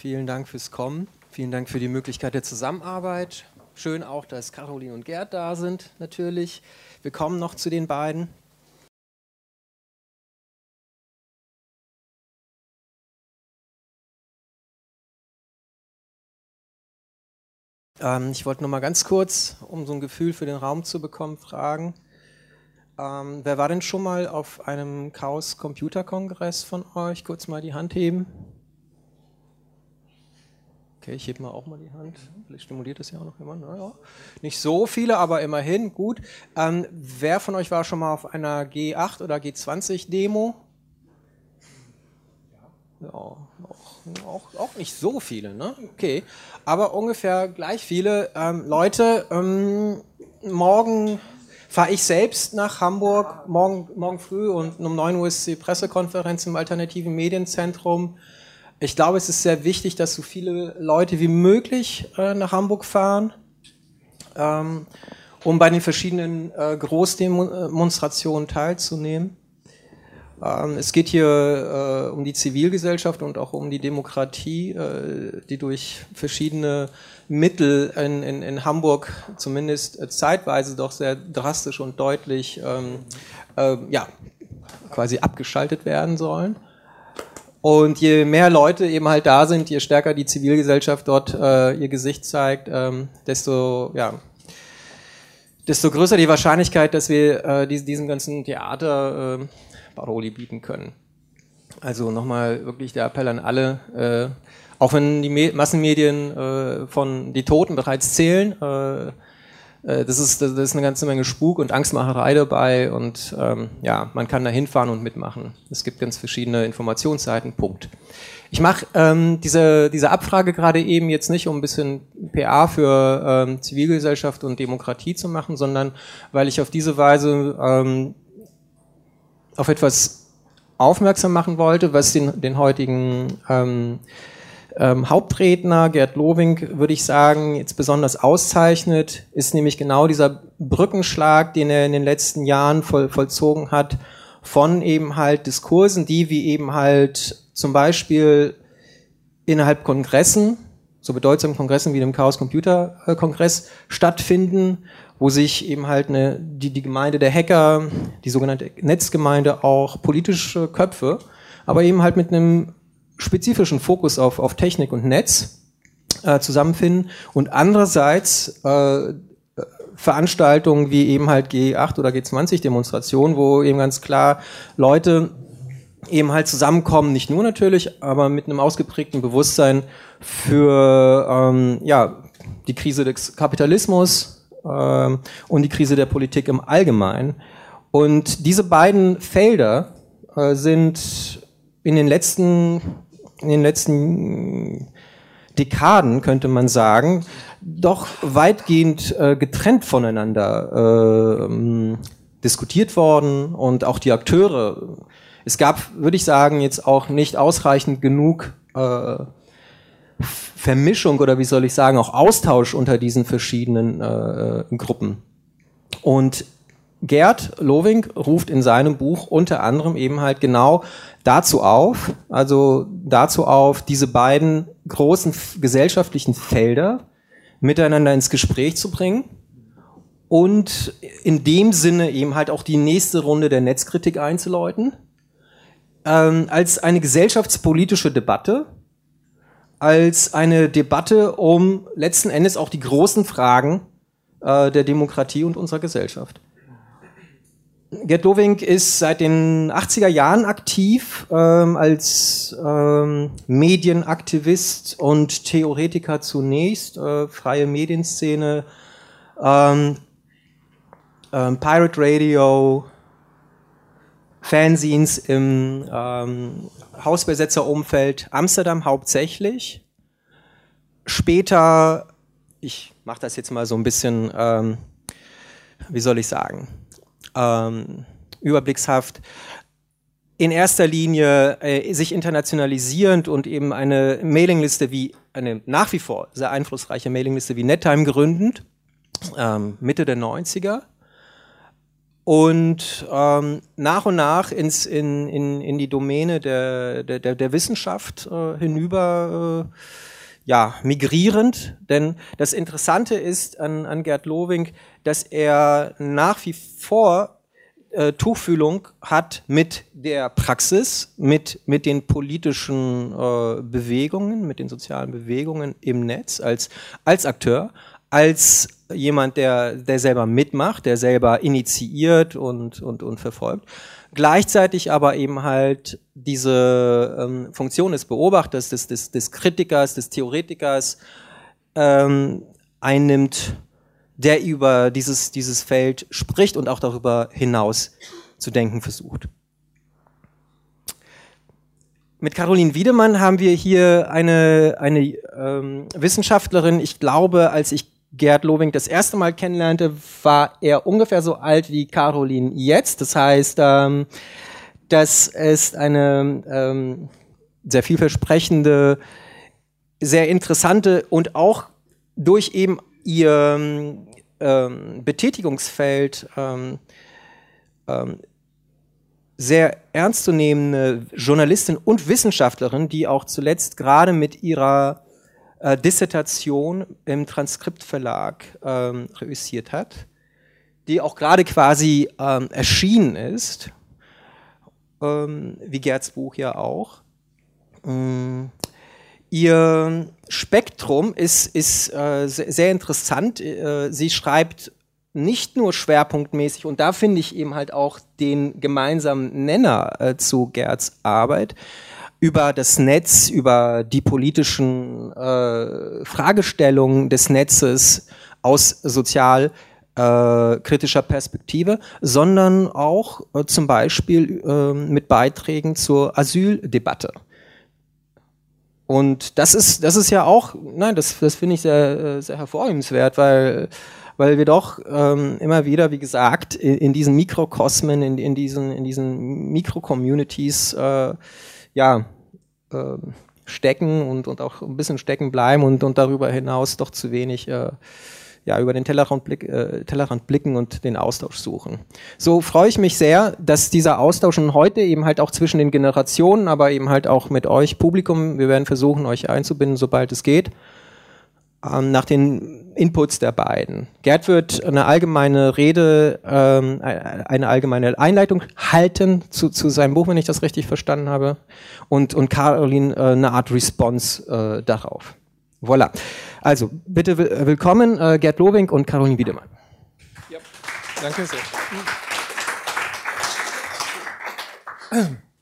Vielen Dank fürs Kommen. Vielen Dank für die Möglichkeit der Zusammenarbeit. Schön auch, dass Caroline und Gerd da sind, natürlich. Wir kommen noch zu den beiden. Ähm, ich wollte noch mal ganz kurz, um so ein Gefühl für den Raum zu bekommen, fragen. Ähm, wer war denn schon mal auf einem Chaos Computer Kongress von euch? Kurz mal die Hand heben. Okay, ich hebe mal auch mal die Hand. Vielleicht stimuliert das ja auch noch jemand. Naja. Nicht so viele, aber immerhin gut. Ähm, wer von euch war schon mal auf einer G8 oder G20 Demo? Ja, auch, auch, auch nicht so viele, ne? Okay. Aber ungefähr gleich viele. Ähm, Leute, ähm, morgen fahre ich selbst nach Hamburg, morgen, morgen früh und um 9 Uhr ist die Pressekonferenz im Alternativen Medienzentrum. Ich glaube, es ist sehr wichtig, dass so viele Leute wie möglich äh, nach Hamburg fahren, ähm, um bei den verschiedenen äh, Großdemonstrationen teilzunehmen. Ähm, es geht hier äh, um die Zivilgesellschaft und auch um die Demokratie, äh, die durch verschiedene Mittel in, in, in Hamburg zumindest äh, zeitweise doch sehr drastisch und deutlich ähm, äh, ja, quasi abgeschaltet werden sollen. Und je mehr Leute eben halt da sind, je stärker die Zivilgesellschaft dort äh, ihr Gesicht zeigt, ähm, desto ja, desto größer die Wahrscheinlichkeit, dass wir äh, diesen ganzen Theater äh, Paroli bieten können. Also nochmal wirklich der Appell an alle, äh, auch wenn die Me Massenmedien äh, von die Toten bereits zählen, äh, äh, das, ist, das ist eine ganze Menge Spuk und Angstmacherei dabei und ähm, ja, man kann da hinfahren und mitmachen. Es gibt ganz verschiedene Informationsseiten, Punkt. Ich mache ähm, diese, diese Abfrage gerade eben jetzt nicht, um ein bisschen PA für ähm, Zivilgesellschaft und Demokratie zu machen, sondern weil ich auf diese Weise ähm, auf etwas aufmerksam machen wollte, was den, den heutigen ähm, ähm, Hauptredner Gerd Lowing, würde ich sagen, jetzt besonders auszeichnet, ist nämlich genau dieser Brückenschlag, den er in den letzten Jahren voll, vollzogen hat, von eben halt Diskursen, die wie eben halt zum Beispiel innerhalb Kongressen, so bedeutsamen Kongressen wie dem Chaos Computer Kongress stattfinden, wo sich eben halt eine, die, die Gemeinde der Hacker, die sogenannte Netzgemeinde auch politische Köpfe, aber eben halt mit einem spezifischen Fokus auf, auf Technik und Netz äh, zusammenfinden und andererseits äh, Veranstaltungen wie eben halt G8 oder G20 Demonstrationen, wo eben ganz klar Leute eben halt zusammenkommen, nicht nur natürlich, aber mit einem ausgeprägten Bewusstsein für ähm, ja, die Krise des Kapitalismus, ähm, und die Krise der Politik im Allgemeinen. Und diese beiden Felder äh, sind in den letzten, in den letzten Dekaden, könnte man sagen, doch weitgehend äh, getrennt voneinander äh, diskutiert worden und auch die Akteure. Es gab, würde ich sagen, jetzt auch nicht ausreichend genug äh, Vermischung oder wie soll ich sagen, auch Austausch unter diesen verschiedenen äh, Gruppen. Und Gerd Loving ruft in seinem Buch unter anderem eben halt genau dazu auf, also dazu auf, diese beiden großen gesellschaftlichen Felder miteinander ins Gespräch zu bringen und in dem Sinne eben halt auch die nächste Runde der Netzkritik einzuläuten, ähm, als eine gesellschaftspolitische Debatte, als eine Debatte um letzten Endes auch die großen Fragen äh, der Demokratie und unserer Gesellschaft. Gerd Dovink ist seit den 80er Jahren aktiv ähm, als ähm, Medienaktivist und Theoretiker zunächst, äh, freie Medienszene, ähm, ähm Pirate Radio, Fanzines im ähm, Hausbesetzerumfeld Amsterdam hauptsächlich. Später, ich mache das jetzt mal so ein bisschen, ähm, wie soll ich sagen, ähm, überblickshaft, in erster Linie äh, sich internationalisierend und eben eine Mailingliste wie, eine nach wie vor sehr einflussreiche Mailingliste wie NetTime gründend, ähm, Mitte der 90er und ähm, nach und nach ins, in, in, in die Domäne der, der, der Wissenschaft äh, hinüber äh, ja, migrierend. Denn das Interessante ist an, an Gerd Lowing, dass er nach wie vor äh, Tuchfühlung hat mit der Praxis, mit, mit den politischen äh, Bewegungen, mit den sozialen Bewegungen im Netz als, als Akteur, als jemand, der, der selber mitmacht, der selber initiiert und, und, und verfolgt. Gleichzeitig aber eben halt diese ähm, Funktion des Beobachters, des, des, des Kritikers, des Theoretikers ähm, einnimmt, der über dieses, dieses Feld spricht und auch darüber hinaus zu denken versucht. Mit Caroline Wiedemann haben wir hier eine, eine ähm, Wissenschaftlerin, ich glaube, als ich Gerd Lobing das erste Mal kennenlernte, war er ungefähr so alt wie Caroline jetzt. Das heißt, ähm, das ist eine ähm, sehr vielversprechende, sehr interessante und auch durch eben ihr ähm, Betätigungsfeld ähm, ähm, sehr ernstzunehmende Journalistin und Wissenschaftlerin, die auch zuletzt gerade mit ihrer äh, Dissertation im Transkriptverlag ähm, reüssiert hat, die auch gerade quasi ähm, erschienen ist, ähm, wie Gerds Buch ja auch. Ähm, ihr Spektrum ist, ist äh, sehr, interessant. Äh, sie schreibt nicht nur schwerpunktmäßig, und da finde ich eben halt auch den gemeinsamen Nenner äh, zu Gerds Arbeit, über das Netz, über die politischen äh, Fragestellungen des Netzes aus sozial äh, kritischer Perspektive, sondern auch äh, zum Beispiel äh, mit Beiträgen zur Asyldebatte. Und das ist, das ist ja auch, nein, das, das finde ich sehr, äh, sehr hervorhebenswert, weil, weil wir doch ähm, immer wieder, wie gesagt, in, in diesen Mikrokosmen, in, in diesen, in diesen Mikrocommunities äh, ja, äh, stecken und, und auch ein bisschen stecken bleiben und, und darüber hinaus doch zu wenig äh, ja, über den Tellerrand, blick, äh, Tellerrand blicken und den Austausch suchen. So freue ich mich sehr, dass dieser Austausch schon heute eben halt auch zwischen den Generationen, aber eben halt auch mit euch Publikum, wir werden versuchen, euch einzubinden, sobald es geht, ähm, nach den Inputs der beiden. Gerd wird eine allgemeine Rede, ähm, eine allgemeine Einleitung halten zu, zu seinem Buch, wenn ich das richtig verstanden habe, und, und Caroline äh, eine Art Response äh, darauf. Voilà. Also, bitte willkommen, äh, Gerd Lowing und Caroline Wiedemann. Ja, danke sehr.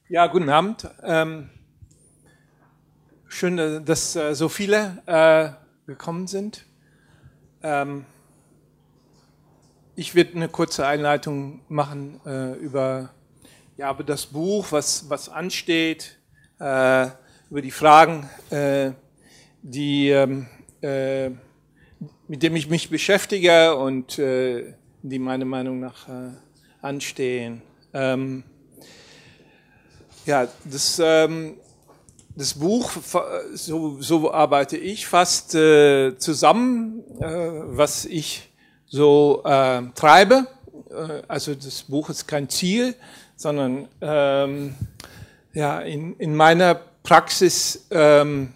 Ja, guten Abend. Ähm, schön, dass äh, so viele äh, gekommen sind. Ähm, ich werde eine kurze Einleitung machen äh, über, ja, über das Buch, was, was ansteht, äh, über die Fragen, äh, die, ähm, äh, mit denen ich mich beschäftige und äh, die meiner Meinung nach äh, anstehen. Ähm, ja, das ähm, das Buch, so, so arbeite ich fast äh, zusammen, äh, was ich so äh, treibe. Also das Buch ist kein Ziel, sondern ähm, ja, in, in meiner Praxis ähm,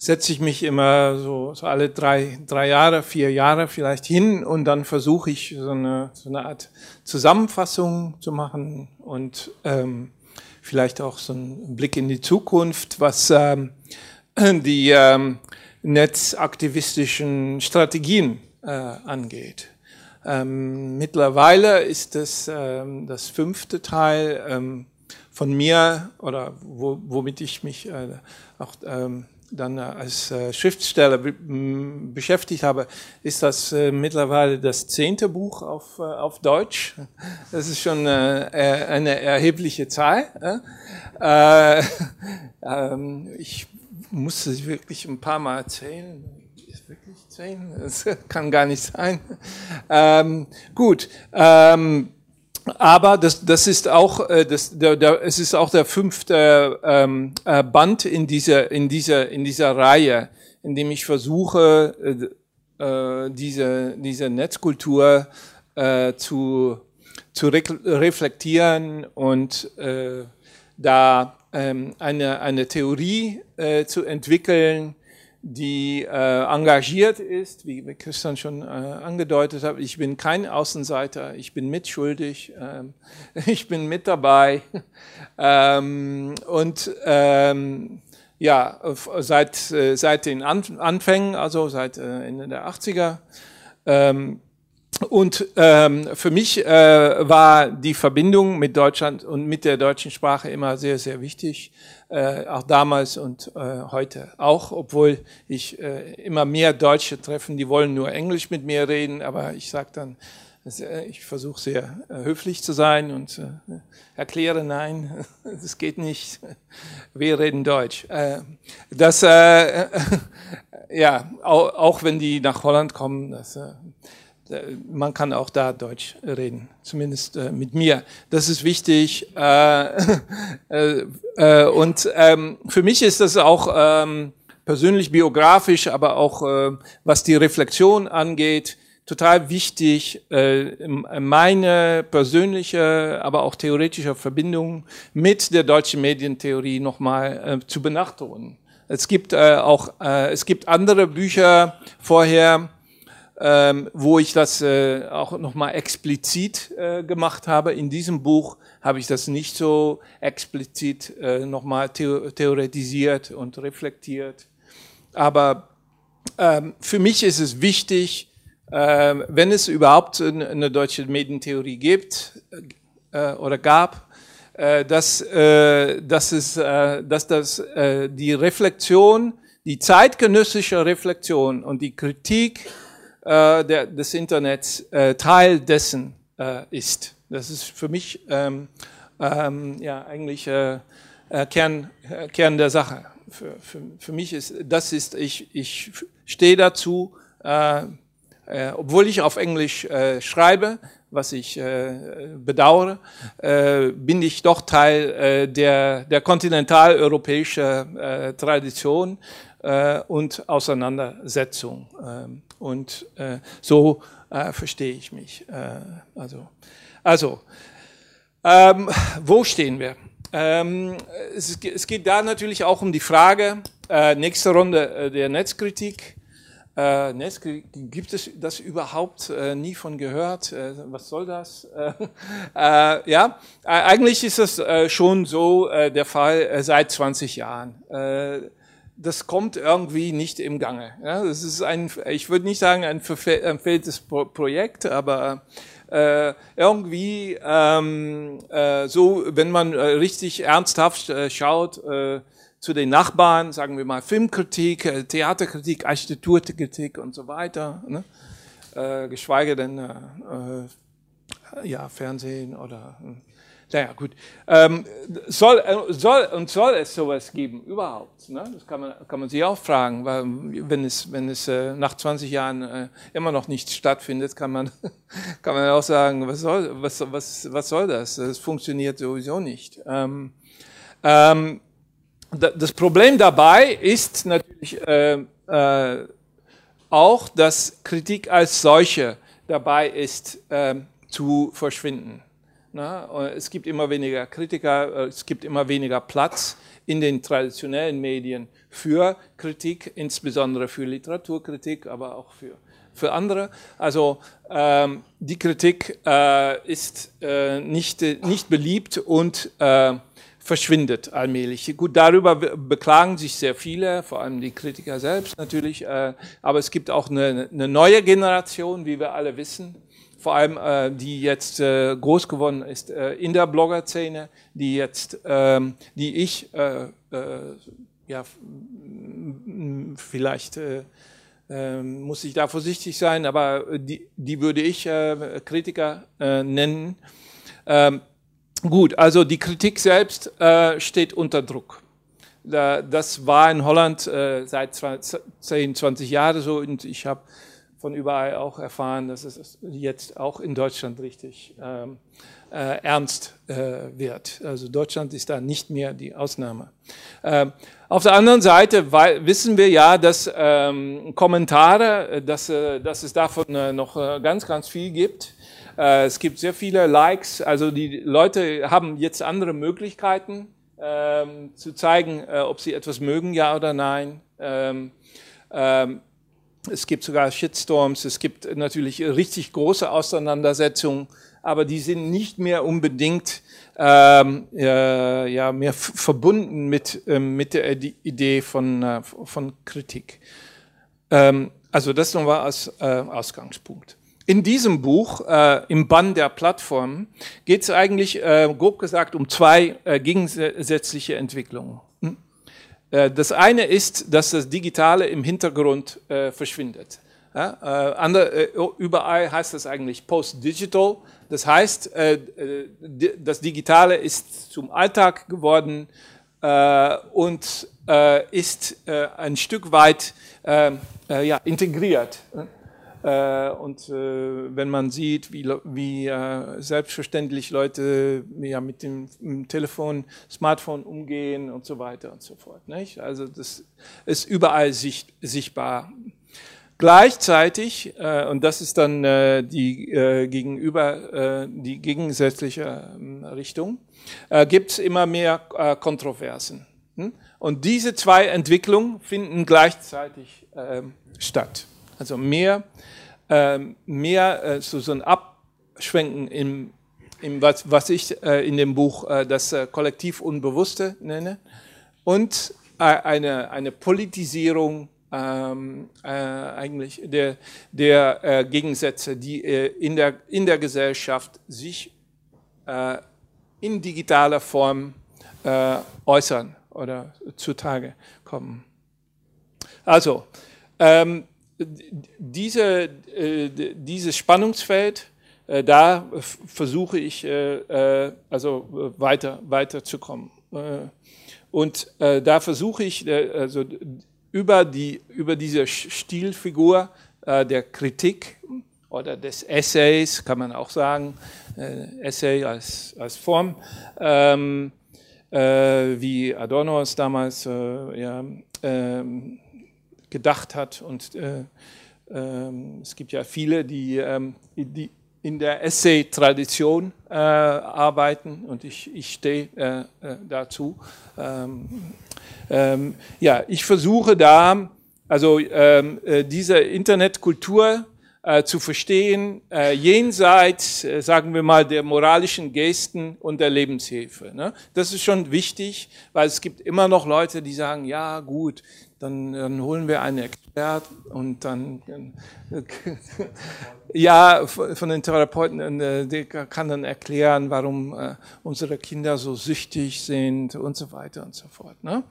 setze ich mich immer so, so alle drei, drei Jahre, vier Jahre vielleicht hin und dann versuche ich so eine, so eine Art Zusammenfassung zu machen und ähm, vielleicht auch so ein Blick in die Zukunft, was ähm, die ähm, netzaktivistischen Strategien äh, angeht. Ähm, mittlerweile ist das ähm, das fünfte Teil ähm, von mir oder wo, womit ich mich äh, auch ähm, dann als äh, Schriftsteller beschäftigt habe, ist das äh, mittlerweile das zehnte Buch auf, äh, auf Deutsch. Das ist schon eine erhebliche Zahl. Ähm, ich musste wirklich ein paar Mal erzählen. Ist wirklich zehn? Das kann gar nicht sein. Ähm, gut. Aber das, das ist auch, äh, das, der, der, es ist auch der fünfte ähm, äh, Band in dieser, in dieser, in dieser Reihe, in dem ich versuche, äh, äh diese, diese Netzkultur äh, zu, zu re reflektieren und äh, da ähm, eine, eine Theorie äh, zu entwickeln, die äh, engagiert ist, wie Christian schon äh, angedeutet hat. Ich bin kein Außenseiter, ich bin mitschuldig, ähm, ich bin mit dabei. ähm, und ähm, ja, seit, äh, seit den Anfängen, also seit äh, Ende der 80er. Ähm, und ähm, für mich äh, war die Verbindung mit Deutschland und mit der deutschen Sprache immer sehr, sehr wichtig, äh, auch damals und äh, heute auch, obwohl ich äh, immer mehr Deutsche treffen, die wollen nur Englisch mit mir reden, aber ich sage dann, äh, ich versuche sehr äh, höflich zu sein und äh, erkläre, nein, das geht nicht, wir reden Deutsch. Äh, das, äh, ja, auch, auch wenn die nach Holland kommen, das, äh, man kann auch da Deutsch reden, zumindest äh, mit mir. Das ist wichtig. Äh, äh, äh, und ähm, für mich ist das auch ähm, persönlich biografisch, aber auch äh, was die Reflexion angeht, total wichtig, äh, meine persönliche, aber auch theoretische Verbindung mit der deutschen Medientheorie nochmal zu benachtonen. Es gibt auch, es gibt andere Bücher vorher, ähm, wo ich das äh, auch nochmal explizit äh, gemacht habe. In diesem Buch habe ich das nicht so explizit äh, nochmal the theoretisiert und reflektiert. Aber ähm, für mich ist es wichtig, äh, wenn es überhaupt eine deutsche Medientheorie gibt äh, oder gab, äh, dass, äh, dass, es, äh, dass das, äh, die Reflexion, die zeitgenössische Reflexion und die Kritik äh, der, des Internets äh, Teil dessen äh, ist. Das ist für mich ähm, ähm, ja eigentlich äh, äh, Kern, äh, Kern der Sache. Für, für, für mich ist das ist ich ich stehe dazu, äh, äh, obwohl ich auf Englisch äh, schreibe, was ich äh, bedauere, äh, bin ich doch Teil äh, der, der kontinentaleuropäischen äh, Tradition äh, und Auseinandersetzung. Ähm, und äh, so äh, verstehe ich mich. Äh, also, also ähm, wo stehen wir? Ähm, es, es, geht da natürlich auch um die Frage, äh, nächste Runde äh, der Netzkritik. Äh, Netzkritik, gibt es das überhaupt äh, nie von gehört? Äh, was soll das? Äh, äh, ja, eigentlich ist das äh, schon so äh, der Fall äh, seit 20 Jahren. Das kommt irgendwie nicht im Gange. Ja, das ist ein, ich würde nicht sagen ein verfehltes Projekt, aber äh, irgendwie ähm, äh, so, wenn man äh, richtig ernsthaft äh, schaut äh, zu den Nachbarn, sagen wir mal Filmkritik, äh, Theaterkritik, Architekturkritik und so weiter, ne? geschweige denn ja Fernsehen oder hm. Naja, gut. Ähm, soll, äh, soll und soll es sowas geben überhaupt? Ne? Das kann man, kann man sich auch fragen, weil wenn es, wenn es äh, nach 20 Jahren äh, immer noch nicht stattfindet, kann man, kann man auch sagen, was soll, was, was, was soll das? Das funktioniert sowieso nicht. Ähm, ähm, das Problem dabei ist natürlich äh, äh, auch, dass Kritik als solche dabei ist, äh, zu verschwinden. Na, es gibt immer weniger Kritiker, äh, es gibt immer weniger Platz in den traditionellen Medien für Kritik, insbesondere für Literaturkritik, aber auch für, für andere. Also ähm, die Kritik äh, ist äh, nicht, nicht beliebt und äh, verschwindet allmählich. Gut, darüber beklagen sich sehr viele, vor allem die Kritiker selbst natürlich, äh, aber es gibt auch eine, eine neue Generation, wie wir alle wissen, vor allem äh, die jetzt äh, groß geworden ist in der Blogger-Szene, die jetzt, ähm, die ich, ja, vielleicht äh, äh, muss ich da vorsichtig sein, aber die, die würde ich Kritiker nennen. Ähm, gut, also die Kritik selbst äh, steht unter Druck. Das war in Holland äh, seit 10, 20 Jahren so und ich habe von überall auch erfahren, dass es jetzt auch in Deutschland richtig ähm, äh, ernst äh, wird. Also Deutschland ist da nicht mehr die Ausnahme. Ähm, auf der anderen Seite wissen wir ja, dass ähm, Kommentare, dass, äh, dass es davon äh, noch äh, ganz, ganz viel gibt. Äh, es gibt sehr viele Likes, also die Leute haben jetzt andere Möglichkeiten ähm, zu zeigen, äh, ob sie etwas mögen, ja oder nein. Ähm, ähm, es gibt sogar Shitstorms, es gibt natürlich richtig große Auseinandersetzungen, aber die sind nicht mehr unbedingt ähm, äh, ja, mehr verbunden mit, ähm, mit der Idee von, äh, von Kritik. Ähm, also das nochmal als äh, Ausgangspunkt. In diesem Buch, äh, im Bann der Plattformen, geht es eigentlich, äh, grob gesagt, um zwei äh, gegensätzliche Entwicklungen. Hm? Äh, das eine ist, dass das Digitale im Hintergrund äh, verschwindet. Ja, äh, andere, äh, überall heißt das eigentlich Post-Digital. Das heißt, das Digitale ist zum Alltag geworden und ist ein Stück weit ja, integriert. Und wenn man sieht, wie, wie selbstverständlich Leute ja, mit dem, Telefon, Smartphone umgehen und so weiter und so fort. Nicht? Also das ist überall sicht, sichtbar. Gleichzeitig, äh, und das ist dann äh, die äh, gegenüber äh, die gegensätzliche äh, Richtung, äh, gibt es immer mehr äh, Kontroversen. Hm? Und diese zwei Entwicklungen finden gleichzeitig äh, statt. Also mehr, äh, mehr äh, so, so ein Abschwenken im, im was, was ich äh, in dem Buch äh, das äh, Kollektiv Unbewusste nenne und äh, eine, eine Politisierung ähm, äh, eigentlich der, der äh, Gegensätze, die äh, in, der, in der Gesellschaft sich äh, in digitaler Form äh, äußern oder zutage kommen. Also, ähm, diese, äh, dieses Spannungsfeld, da versuche ich also weiter, weiterzukommen. Und da versuche ich, also über, die, über diese Stilfigur äh, der Kritik oder des Essays, kann man auch sagen, äh, Essay als, als Form, ähm, äh, wie Adorno es damals äh, ja, ähm, gedacht hat. Und äh, ähm, es gibt ja viele, die, ähm, die in der Essay-Tradition äh, arbeiten und ich, ich stehe äh, äh, dazu. Ähm, ähm, ja, ich versuche da, also ähm, äh, diese Internetkultur äh, zu verstehen, jenseits, sagen wir mal, der moralischen Gesten und der Lebenshilfe. Ne? Das ist schon wichtig, weil es gibt immer noch Leute, die sagen, ja gut, dann, dann holen wir einen Experten und dann, ja, von den Therapeuten, äh, der kann dann erklären, warum äh, unsere Kinder so süchtig sind und so weiter und so fort. Ne?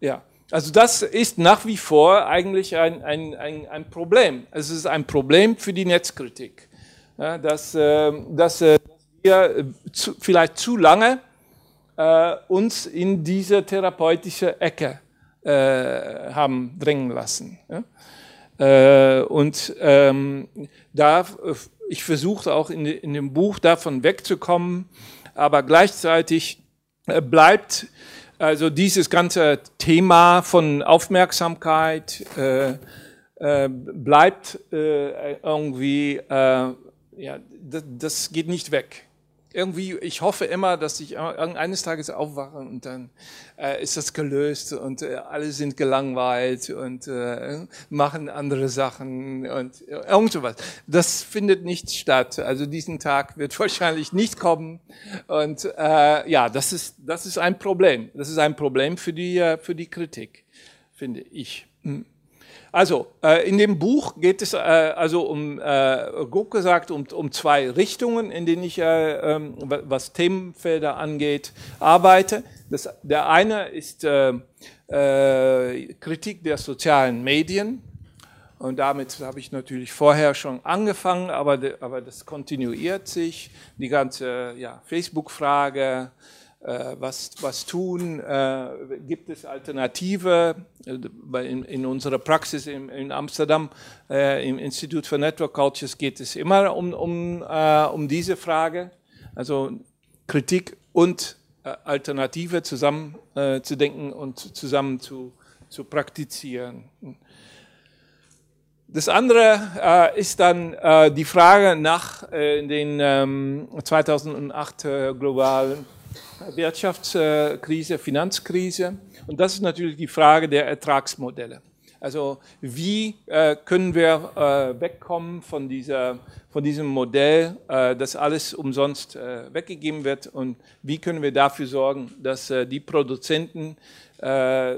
Ja, also das ist nach wie vor eigentlich ein, ein, ein, ein Problem. Es ist ein Problem für die Netzkritik, ja, dass, äh, dass, wir zu, vielleicht zu lange uns in diese therapeutische Ecke äh, haben bringen lassen. Ja? Äh, und ähm, da, ich versuchte auch in, in dem Buch davon wegzukommen, aber gleichzeitig äh, bleibt also dieses ganze Thema von Aufmerksamkeit äh, bleibt irgendwie, ja, das geht nicht weg irgendwie, ich hoffe immer, dass ich eines Tages aufwache und dann äh, ist das gelöst und äh, alle sind gelangweilt und äh, machen andere Sachen und äh, irgend sowas. Das findet nicht statt. Also diesen Tag wird wahrscheinlich nicht kommen und äh, ja, das ist das ist ein Problem. Das ist ein Problem für die äh, für die Kritik, finde ich. Also, äh, in dem Buch geht es äh, also um, äh, grob gesagt, um, um zwei Richtungen, in denen ich, äh, ähm, was Themenfelder angeht, arbeite. Das, der eine ist äh, äh, Kritik der sozialen Medien. Und damit habe ich natürlich vorher schon angefangen, aber, aber das kontinuiert sich. Die ganze ja, Facebook-Frage, was, was tun? Äh, gibt es Alternative? Äh, in, in unserer Praxis in, in Amsterdam, im Institut for Network Cultures, geht es immer um, um, um diese Frage. Also Kritik und Alternative zusammen zu denken und zusammen zu, zu praktizieren. das andere äh, ist dann äh, die Frage nach äh, den ähm, 2008 äh, globalen Wirtschaftskrise, Finanzkrise. Und das ist natürlich die Frage der Ertragsmodelle. Also wie äh, können wir äh, wegkommen von, dieser, von diesem Modell, äh, dass alles umsonst äh, weggegeben wird und wie können wir dafür sorgen, dass äh, die Produzenten äh,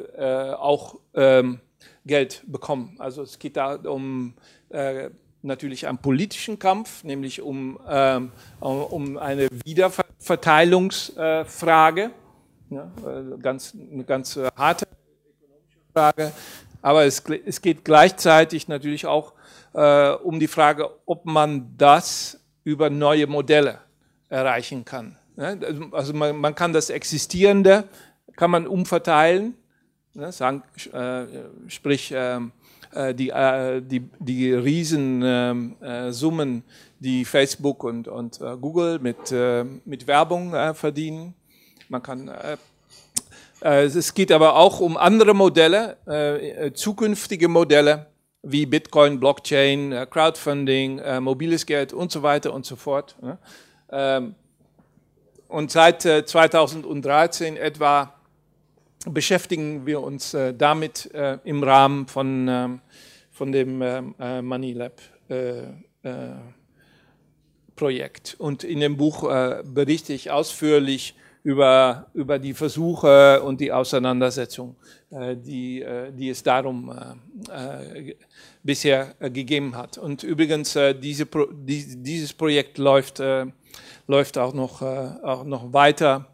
auch ähm, Geld bekommen. Also es geht da um natürlich einen politischen Kampf, nämlich um, ähm, um eine Wiederverteilungsfrage, ja, ganz, eine ganz harte Frage, aber es, es geht gleichzeitig natürlich auch äh, um die Frage, ob man das über neue Modelle erreichen kann. Also man, man kann das Existierende, kann man umverteilen, ne, sagen, äh, sprich ähm, äh, die, äh, die, die Riesensummen, ähm, äh, die Facebook und, und äh, Google mit, äh, mit Werbung verdienen. Man kann es geht aber auch um andere Modelle, zukünftige Modelle wie Bitcoin, Blockchain, Crowdfunding, mobiles Geld und so weiter und so fort. Ähm, und seit 2013 etwa beschäftigen wir uns äh, damit äh, im Rahmen von, äh, von dem ähm, äh, Money Lab äh, äh, Projekt. Und in dem Buch berichte ich ausführlich über, über die Versuche und die Auseinandersetzung, die, die es darum bisher gegeben hat. Und übrigens, diese, dieses Projekt läuft, läuft auch, noch, auch noch weiter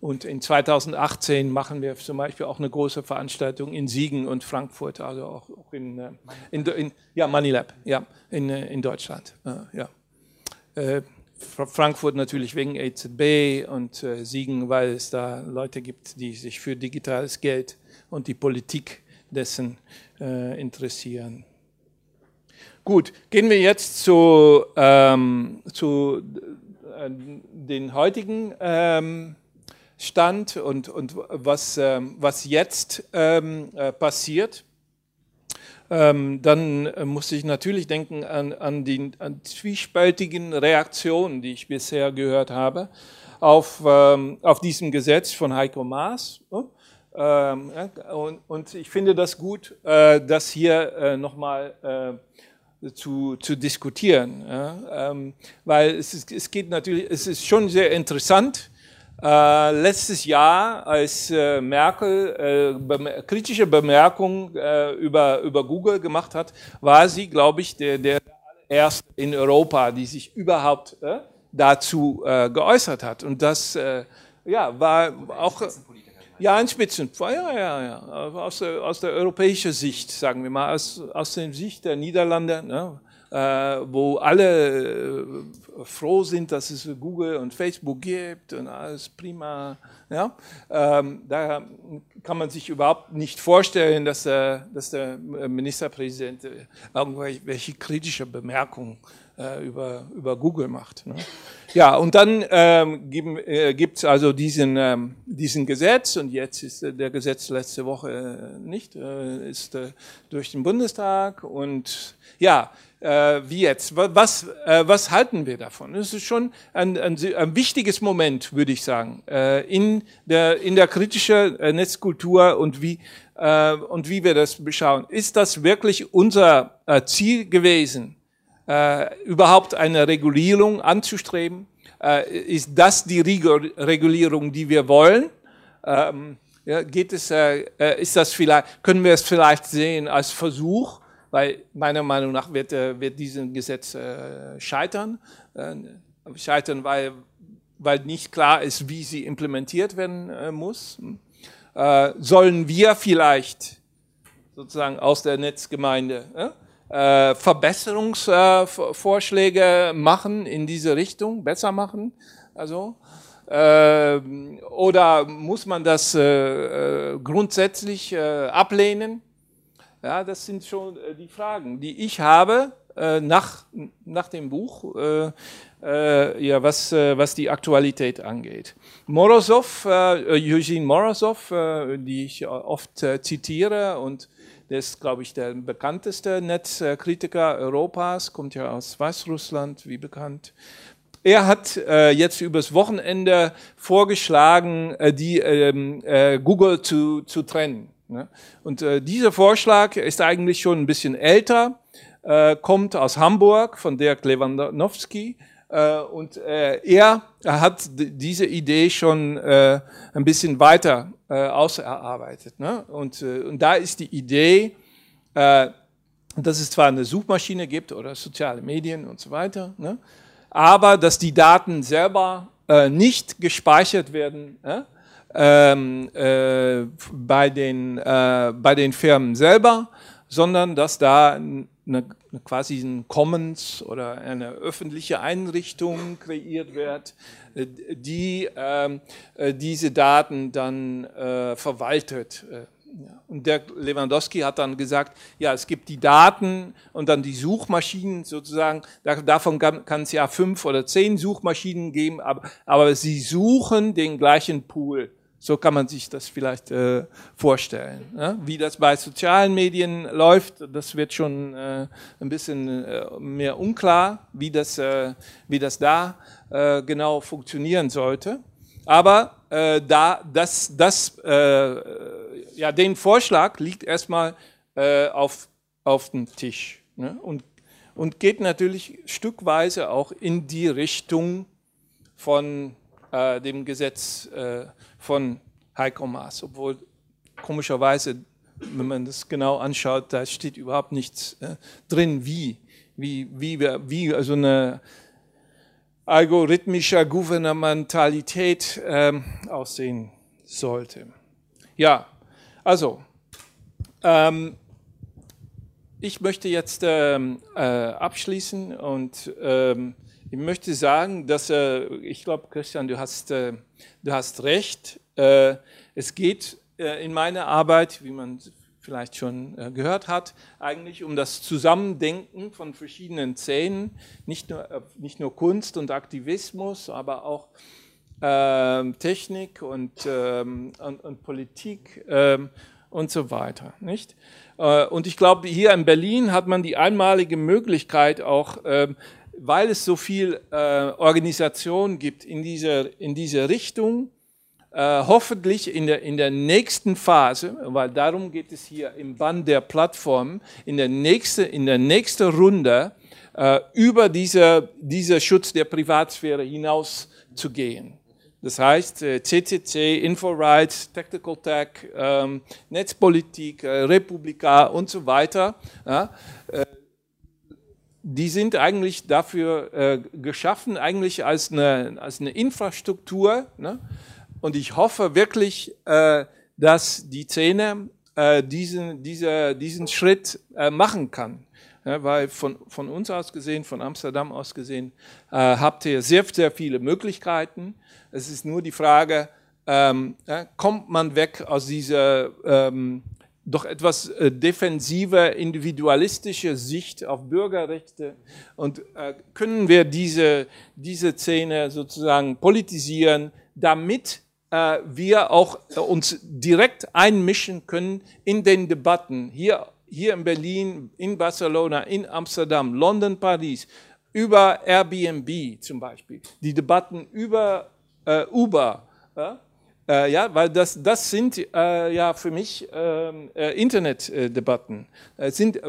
und in 2018 machen wir zum Beispiel auch eine große Veranstaltung in Siegen und Frankfurt, also auch, in, äh, in, in, ja, Money ja, in, äh, in Deutschland. Ja. Äh, Frankfurt natürlich wegen EZB und Siegen, weil es da Leute gibt, die sich für digitales Geld und die Politik dessen interessieren. Gut, gehen wir jetzt zu, ähm, zu den heutigen ähm, stand und, und was, ähm, was jetzt ähm, äh, passiert, ähm, dann äh, muss ich natürlich denken an, an die an zwiespältigen Reaktionen, die ich bisher gehört habe, auf, ähm, auf diesem Gesetz von Heiko Maas. Ähm, und, und, ich finde das gut, äh, das hier äh, nochmal äh, zu, zu diskutieren. Ähm, weil es, ist, es geht natürlich, es ist schon sehr interessant, äh, letztes Jahr, als äh, Merkel äh, bem kritische Bemerkungen äh, über, über Google gemacht hat, war sie, glaube ich, der, der erste in Europa, die sich überhaupt äh, dazu äh, geäußert hat. Und das ja, war auch ja, ein Spitzenpolitiker, ja, ja, ja, aus der, aus der europäischen Sicht, sagen wir mal, aus, aus der Sicht der Niederlande. Ne? Äh, wo alle äh, froh sind, dass es Google und Facebook gibt und alles prima. Ja? Ähm, da kann man sich überhaupt nicht vorstellen, dass der, dass der Ministerpräsident irgendwelche kritische Bemerkungen äh, über, über Google macht. Ne? Ja, und dann ähm, äh, gibt es also diesen, ähm, diesen Gesetz und jetzt ist äh, der Gesetz letzte Woche äh, nicht, äh, ist äh, durch den Bundestag und ja, äh, wie jetzt. Was, äh, was halten wir davon? Es ist schon ein, ein, ein, wichtiges Moment, würde ich sagen, äh, in, der, in der kritischen äh, Netzkultur und wie, äh, und wie wir das beschauen. Ist das wirklich unser äh, Ziel gewesen, äh, überhaupt eine Regulierung anzustreben? Äh, ist das die Regulierung, die wir wollen? Ähm, ja, geht es, äh, äh, ist das vielleicht, können wir es vielleicht sehen als Versuch, weil meiner Meinung nach wird, äh, wird dieses Gesetz äh, scheitern. Äh, scheitern, weil, weil nicht klar ist, wie sie implementiert werden äh, muss. Äh, sollen wir vielleicht sozusagen aus der Netzgemeinde äh, Verbesserungsvorschläge machen in diese Richtung, besser machen? Also, ähm, oder muss man das grundsätzlich ablehnen? Ja, das sind schon äh, die Fragen, die ich habe äh, nach, nach dem Buch, äh, äh, ja, was, äh, was die Aktualität angeht. Morozov, äh, Eugene Morozov, die ich oft zitiere und der ist, glaube ich, der bekannteste Netzkritiker Europas, kommt ja aus Weißrussland, wie bekannt. Er hat jetzt übers Wochenende vorgeschlagen, die ähm, äh, Google zu, zu trennen. Ne? Und äh, dieser Vorschlag ist eigentlich schon ein bisschen älter, äh, kommt aus Hamburg von Dirk Lewandowski. Äh, und äh, er hat diese Idee schon äh, ein bisschen weiter äh, auserarbeitet. Ne? Und, und da ist die Idee, dass es zwar eine Suchmaschine gibt oder soziale Medien und so weiter, ne? aber dass die Daten selber nicht gespeichert werden äh, ähm, äh, bei, den, äh, bei den Firmen selber, sondern dass da eine, eine quasi ein Commons oder eine öffentliche Einrichtung kreiert wird, äh, die ähm, äh, diese Daten dann äh, verwaltet. Äh, und der Lewandowski hat dann gesagt, ja, es gibt die Daten und dann die Suchmaschinen sozusagen, davon kann es ja fünf oder zehn Suchmaschinen geben, aber, aber sie suchen den gleichen Pool. So kann man sich das vielleicht äh, vorstellen. Ne? Wie das bei sozialen Medien läuft, das wird schon äh, ein bisschen äh, mehr unklar, wie das, äh, wie das da äh, genau funktionieren sollte. Aber äh, da, das, das, ja, den Vorschlag liegt erstmal auf, auf dem Tisch ne? und, und geht natürlich stückweise auch in die Richtung von dem Gesetz von Heiko Maas, obwohl komischerweise, wenn man das genau anschaut, da steht überhaupt nichts äh, drin, wie, wie, wie, wie also eine algorithmischer Gouvernementalität ähm, aussehen sollte. Ja, also, ähm, ich möchte jetzt ähm, äh, abschließen und ähm, ich möchte sagen, dass äh, ich glaube, Christian, du hast, äh, du hast recht. Äh, es geht äh, in meiner Arbeit, wie man vielleicht schon äh, gehört hat, eigentlich um das Zusammendenken von verschiedenen Szenen, nicht nur, äh, nicht nur Kunst und Aktivismus, aber auch äh, Technik und, ähm, und, und, Politik ähm, und so weiter. Nicht? Und ich glaube, hier in Berlin hat man die einmalige Möglichkeit auch, ähm, weil es so viel äh, Organisation gibt in dieser, in dieser Richtung, äh, hoffentlich in der, in der nächsten Phase, weil darum geht es hier im Band der Plattform, in der nächsten in der nächste Runde äh, über diese, diese Schutz der Privatsphäre hinaus zu gehen. Das heißt, äh, CCC, InfoRights, Tactical Tech, ähm, Netzpolitik, äh, Republika und so weiter, ja, äh, die sind eigentlich dafür äh, geschaffen, eigentlich als eine, als eine Infrastruktur, ne, und ich hoffe wirklich, äh, dass die Szene äh, diesen, dieser, diesen Schritt äh, machen kann. Ja, weil von, von uns aus gesehen, von Amsterdam aus gesehen, äh, habt ihr sehr, sehr viele Möglichkeiten. Es ist nur die Frage, ähm, ja, kommt man weg aus dieser ähm, doch etwas äh, defensive, individualistische Sicht auf Bürgerrechte und äh, können wir diese, diese Szene sozusagen politisieren, damit äh, wir auch äh, uns direkt einmischen können in den Debatten hier, hier in Berlin, in Barcelona, in Amsterdam, London, Paris, über Airbnb zum Beispiel, die Debatten über Uber. Ja? Äh, ja, weil das, das sind äh, ja für mich ähm, äh, Internetdebatten. Es, sind,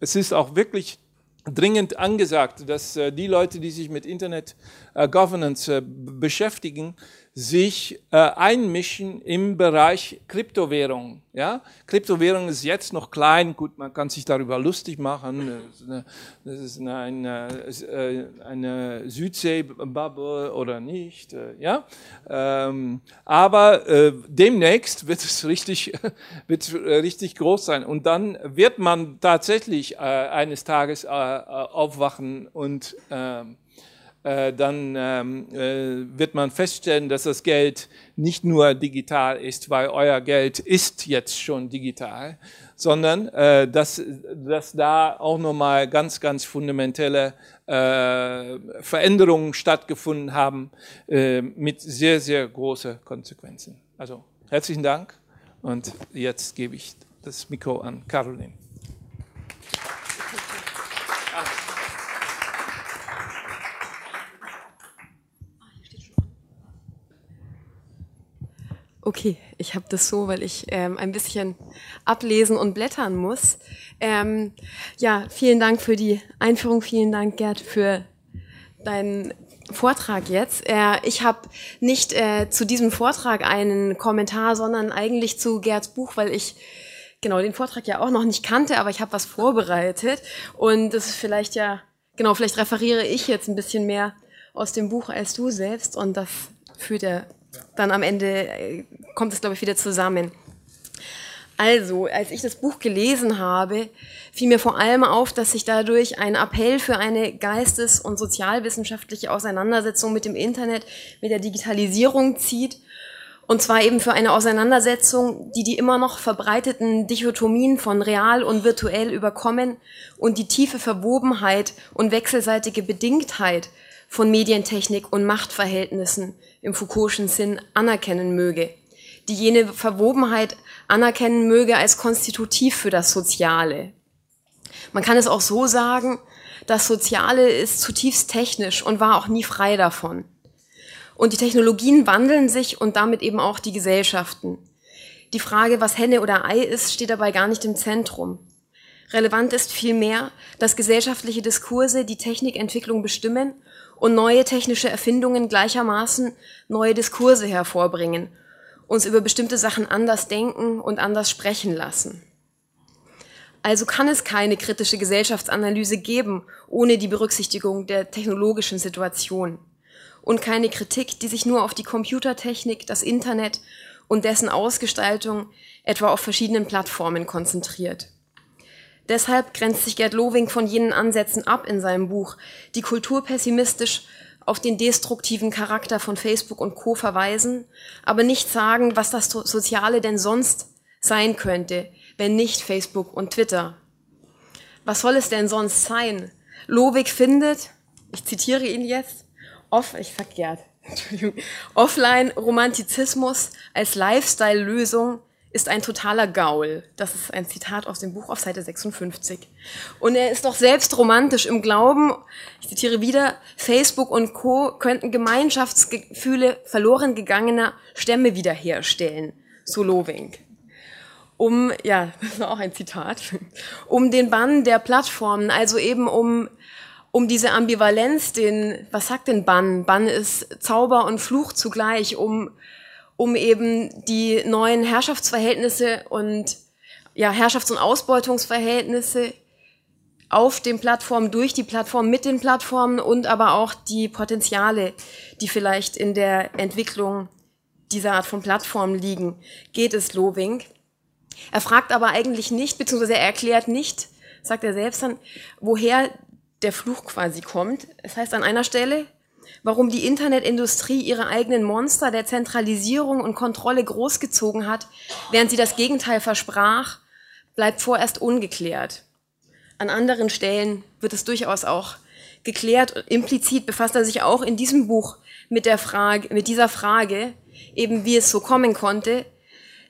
es ist auch wirklich dringend angesagt, dass die Leute, die sich mit Internet Governance beschäftigen, sich äh, einmischen im Bereich Kryptowährung. Ja? Kryptowährung ist jetzt noch klein, gut, man kann sich darüber lustig machen. Das ist eine, das eine, äh, eine Südsee-Bubble oder nicht. Äh, ja? Ähm, aber äh, demnächst wird es richtig, wird richtig groß sein. Und dann wird man tatsächlich äh, eines Tages äh, aufwachen und ähm, äh, dann ähm, äh, wird man feststellen, dass das Geld nicht nur digital ist, weil euer Geld ist jetzt schon digital, sondern äh, dass, dass da auch nochmal ganz, ganz fundamentelle äh, Veränderungen stattgefunden haben äh, mit sehr, sehr großen Konsequenzen. Also herzlichen Dank und jetzt gebe ich das Mikro an Caroline. Okay, ich habe das so, weil ich ähm, ein bisschen ablesen und blättern muss. Ähm, ja, vielen Dank für die Einführung, vielen Dank, Gerd, für deinen Vortrag jetzt. Äh, ich habe nicht äh, zu diesem Vortrag einen Kommentar, sondern eigentlich zu Gerds Buch, weil ich genau den Vortrag ja auch noch nicht kannte, aber ich habe was vorbereitet und das ist vielleicht ja, genau, vielleicht referiere ich jetzt ein bisschen mehr aus dem Buch als du selbst und das führt ja dann am Ende äh, kommt es, glaube ich, wieder zusammen. Also, als ich das Buch gelesen habe, fiel mir vor allem auf, dass sich dadurch ein Appell für eine geistes- und sozialwissenschaftliche Auseinandersetzung mit dem Internet, mit der Digitalisierung zieht. Und zwar eben für eine Auseinandersetzung, die die immer noch verbreiteten Dichotomien von real und virtuell überkommen und die tiefe Verwobenheit und wechselseitige Bedingtheit von Medientechnik und Machtverhältnissen im Foucault'schen Sinn anerkennen möge, die jene Verwobenheit anerkennen möge als konstitutiv für das Soziale. Man kann es auch so sagen, das Soziale ist zutiefst technisch und war auch nie frei davon. Und die Technologien wandeln sich und damit eben auch die Gesellschaften. Die Frage, was Henne oder Ei ist, steht dabei gar nicht im Zentrum. Relevant ist vielmehr, dass gesellschaftliche Diskurse die Technikentwicklung bestimmen und neue technische Erfindungen gleichermaßen neue Diskurse hervorbringen, uns über bestimmte Sachen anders denken und anders sprechen lassen. Also kann es keine kritische Gesellschaftsanalyse geben ohne die Berücksichtigung der technologischen Situation und keine Kritik, die sich nur auf die Computertechnik, das Internet und dessen Ausgestaltung etwa auf verschiedenen Plattformen konzentriert. Deshalb grenzt sich Gerd Lowing von jenen Ansätzen ab in seinem Buch, die kulturpessimistisch auf den destruktiven Charakter von Facebook und Co. verweisen, aber nicht sagen, was das Soziale denn sonst sein könnte, wenn nicht Facebook und Twitter. Was soll es denn sonst sein? Lowig findet, ich zitiere ihn jetzt, off, ich sag Gerd, Entschuldigung, Offline-Romantizismus als Lifestyle-Lösung ist ein totaler Gaul. Das ist ein Zitat aus dem Buch auf Seite 56. Und er ist doch selbst romantisch im Glauben, ich zitiere wieder, Facebook und Co. könnten Gemeinschaftsgefühle verloren gegangener Stämme wiederherstellen. So Loving. Um, ja, das war auch ein Zitat, um den Bann der Plattformen, also eben um um diese Ambivalenz, den, was sagt denn Bann? Bann ist Zauber und Fluch zugleich, um um eben die neuen Herrschaftsverhältnisse und ja, Herrschafts- und Ausbeutungsverhältnisse auf den Plattformen, durch die Plattformen, mit den Plattformen und aber auch die Potenziale, die vielleicht in der Entwicklung dieser Art von Plattformen liegen, geht es Lowing. Er fragt aber eigentlich nicht, beziehungsweise er erklärt nicht, sagt er selbst dann, woher der Fluch quasi kommt. Es heißt an einer Stelle, warum die Internetindustrie ihre eigenen Monster der Zentralisierung und Kontrolle großgezogen hat, während sie das Gegenteil versprach, bleibt vorerst ungeklärt. An anderen Stellen wird es durchaus auch geklärt. Implizit befasst er sich auch in diesem Buch mit der Frage, mit dieser Frage, eben wie es so kommen konnte.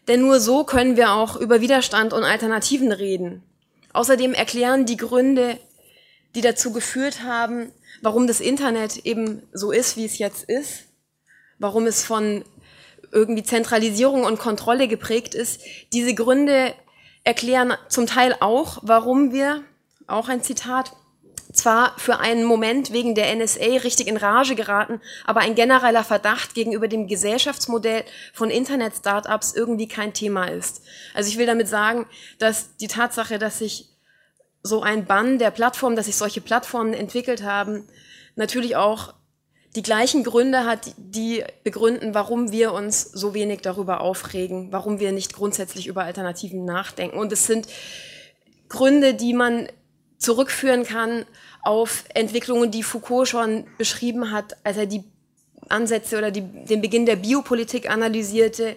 Denn nur so können wir auch über Widerstand und Alternativen reden. Außerdem erklären die Gründe, die dazu geführt haben, warum das Internet eben so ist, wie es jetzt ist, warum es von irgendwie Zentralisierung und Kontrolle geprägt ist. Diese Gründe erklären zum Teil auch, warum wir, auch ein Zitat, zwar für einen Moment wegen der NSA richtig in Rage geraten, aber ein genereller Verdacht gegenüber dem Gesellschaftsmodell von Internet-Startups irgendwie kein Thema ist. Also ich will damit sagen, dass die Tatsache, dass sich so ein Bann der Plattform, dass sich solche Plattformen entwickelt haben, natürlich auch die gleichen Gründe hat, die begründen, warum wir uns so wenig darüber aufregen, warum wir nicht grundsätzlich über Alternativen nachdenken. Und es sind Gründe, die man zurückführen kann auf Entwicklungen, die Foucault schon beschrieben hat, als er die Ansätze oder die, den Beginn der Biopolitik analysierte.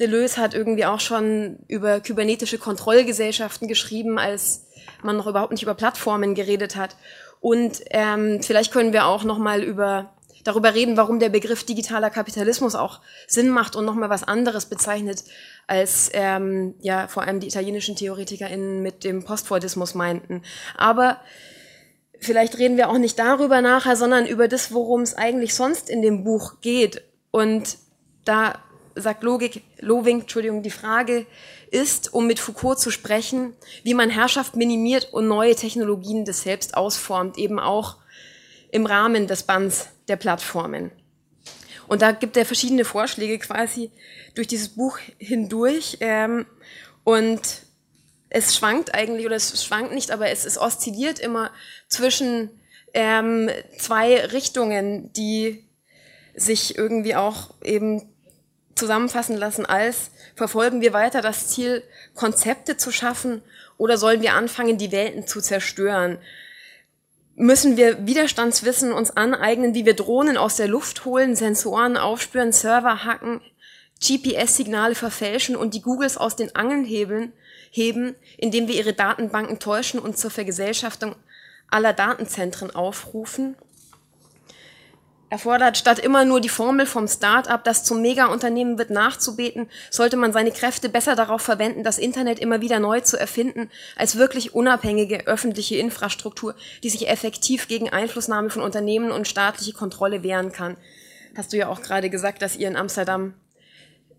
Deleuze hat irgendwie auch schon über kybernetische Kontrollgesellschaften geschrieben, als man noch überhaupt nicht über Plattformen geredet hat. Und ähm, vielleicht können wir auch noch mal über darüber reden, warum der Begriff digitaler Kapitalismus auch Sinn macht und nochmal was anderes bezeichnet, als ähm, ja vor allem die italienischen TheoretikerInnen mit dem Postfordismus meinten. Aber vielleicht reden wir auch nicht darüber nachher, sondern über das, worum es eigentlich sonst in dem Buch geht. Und da sagt Logik, Loving, Entschuldigung, die Frage ist, um mit Foucault zu sprechen, wie man Herrschaft minimiert und neue Technologien des Selbst ausformt, eben auch im Rahmen des Bands der Plattformen. Und da gibt er verschiedene Vorschläge quasi durch dieses Buch hindurch. Ähm, und es schwankt eigentlich, oder es schwankt nicht, aber es, es oszilliert immer zwischen ähm, zwei Richtungen, die sich irgendwie auch eben zusammenfassen lassen als, verfolgen wir weiter das Ziel, Konzepte zu schaffen oder sollen wir anfangen, die Welten zu zerstören? Müssen wir Widerstandswissen uns aneignen, wie wir Drohnen aus der Luft holen, Sensoren aufspüren, Server hacken, GPS-Signale verfälschen und die Googles aus den Angeln hebeln, heben, indem wir ihre Datenbanken täuschen und zur Vergesellschaftung aller Datenzentren aufrufen? Erfordert, statt immer nur die Formel vom Start-up, das zum Mega-Unternehmen wird, nachzubeten, sollte man seine Kräfte besser darauf verwenden, das Internet immer wieder neu zu erfinden, als wirklich unabhängige öffentliche Infrastruktur, die sich effektiv gegen Einflussnahme von Unternehmen und staatliche Kontrolle wehren kann. Hast du ja auch gerade gesagt, dass ihr in Amsterdam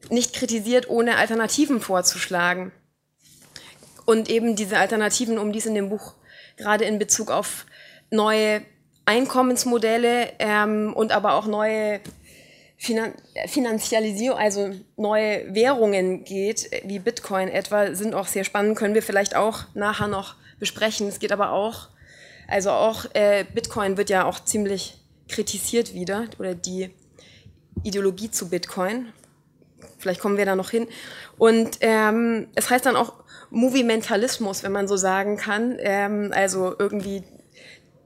nicht kritisiert, ohne Alternativen vorzuschlagen. Und eben diese Alternativen, um die es in dem Buch gerade in Bezug auf neue Einkommensmodelle ähm, und aber auch neue Finan Finanzialisierung, also neue Währungen geht, wie Bitcoin etwa, sind auch sehr spannend, können wir vielleicht auch nachher noch besprechen. Es geht aber auch, also auch äh, Bitcoin wird ja auch ziemlich kritisiert wieder oder die Ideologie zu Bitcoin. Vielleicht kommen wir da noch hin. Und ähm, es heißt dann auch Movimentalismus, wenn man so sagen kann. Ähm, also irgendwie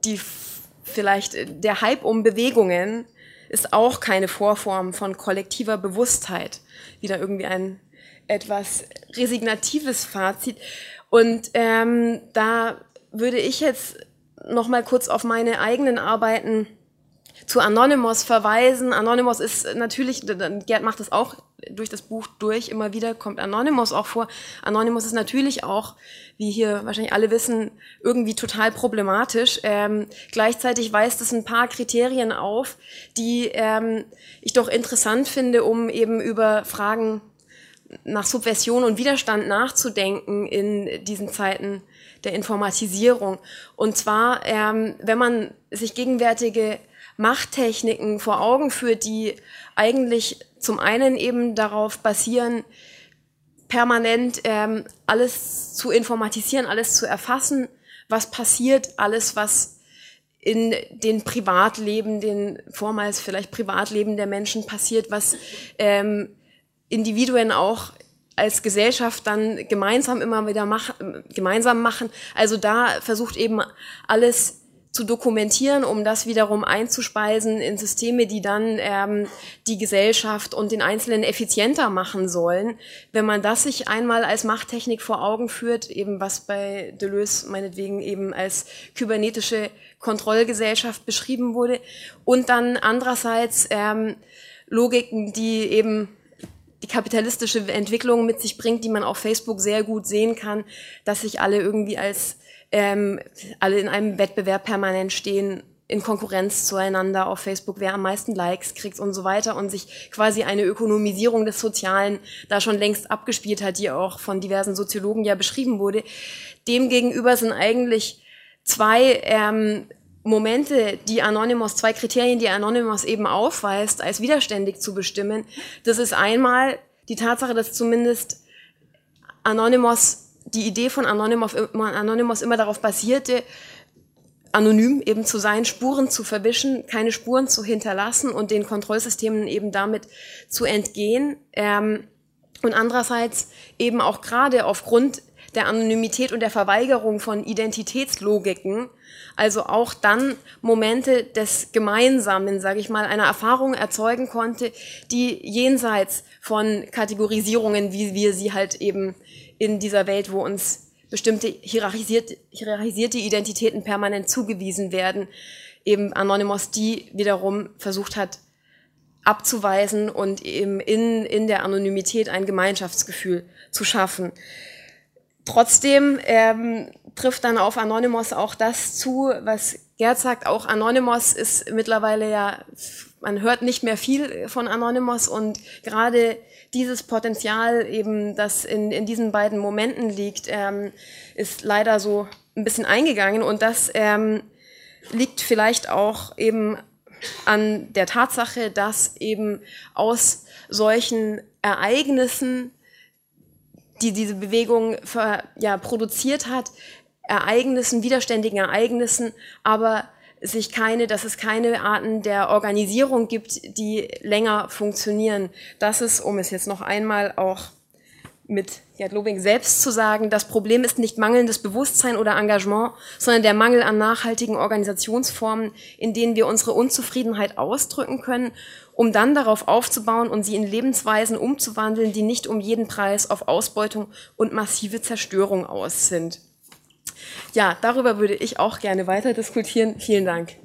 die vielleicht äh, der Hype um Bewegungen ist auch keine Vorform von kollektiver Bewusstheit. Wieder irgendwie ein etwas resignatives Fazit. Und ähm, da würde ich jetzt noch mal kurz auf meine eigenen Arbeiten zu Anonymous verweisen. Anonymous ist natürlich, Gerd macht das auch durch das Buch durch, immer wieder kommt Anonymous auch vor. Anonymous ist natürlich auch, wie hier wahrscheinlich alle wissen, irgendwie total problematisch. Ähm, gleichzeitig weist es ein paar Kriterien auf, die ähm, ich doch interessant finde, um eben über Fragen nach Subversion und Widerstand nachzudenken in diesen Zeiten der Informatisierung. Und zwar, ähm, wenn man sich gegenwärtige Machttechniken vor Augen führt, die eigentlich zum einen eben darauf basieren, permanent ähm, alles zu informatisieren, alles zu erfassen, was passiert, alles, was in den Privatleben, den vormals vielleicht Privatleben der Menschen passiert, was ähm, Individuen auch als Gesellschaft dann gemeinsam immer wieder mach, gemeinsam machen. Also da versucht eben alles zu dokumentieren, um das wiederum einzuspeisen in Systeme, die dann ähm, die Gesellschaft und den Einzelnen effizienter machen sollen. Wenn man das sich einmal als Machttechnik vor Augen führt, eben was bei Deleuze meinetwegen eben als kybernetische Kontrollgesellschaft beschrieben wurde, und dann andererseits ähm, Logiken, die eben die kapitalistische Entwicklung mit sich bringt, die man auf Facebook sehr gut sehen kann, dass sich alle irgendwie als ähm, alle in einem Wettbewerb permanent stehen, in Konkurrenz zueinander auf Facebook, wer am meisten Likes kriegt und so weiter und sich quasi eine Ökonomisierung des Sozialen da schon längst abgespielt hat, die auch von diversen Soziologen ja beschrieben wurde. Demgegenüber sind eigentlich zwei ähm, Momente, die Anonymous, zwei Kriterien, die Anonymous eben aufweist, als widerständig zu bestimmen. Das ist einmal die Tatsache, dass zumindest Anonymous die Idee von Anonymous, immer darauf basierte, anonym eben zu sein, Spuren zu verwischen, keine Spuren zu hinterlassen und den Kontrollsystemen eben damit zu entgehen. Ähm, und andererseits eben auch gerade aufgrund der Anonymität und der Verweigerung von Identitätslogiken, also auch dann Momente des Gemeinsamen, sage ich mal, einer Erfahrung erzeugen konnte, die jenseits von Kategorisierungen, wie wir sie halt eben in dieser Welt, wo uns bestimmte hierarchisierte, hierarchisierte Identitäten permanent zugewiesen werden, eben Anonymous die wiederum versucht hat abzuweisen und eben in, in der Anonymität ein Gemeinschaftsgefühl zu schaffen. Trotzdem ähm, trifft dann auf Anonymous auch das zu, was Gerd sagt, auch Anonymous ist mittlerweile ja, man hört nicht mehr viel von Anonymous und gerade dieses Potenzial eben, das in, in diesen beiden Momenten liegt, ähm, ist leider so ein bisschen eingegangen. Und das ähm, liegt vielleicht auch eben an der Tatsache, dass eben aus solchen Ereignissen, die diese Bewegung für, ja, produziert hat, Ereignissen, widerständigen Ereignissen, aber sich keine, dass es keine Arten der Organisierung gibt, die länger funktionieren. Das ist, um es jetzt noch einmal auch mit Gerd Lobing selbst zu sagen, das Problem ist nicht mangelndes Bewusstsein oder Engagement, sondern der Mangel an nachhaltigen Organisationsformen, in denen wir unsere Unzufriedenheit ausdrücken können, um dann darauf aufzubauen und sie in Lebensweisen umzuwandeln, die nicht um jeden Preis auf Ausbeutung und massive Zerstörung aus sind. Ja, darüber würde ich auch gerne weiter diskutieren. Vielen Dank.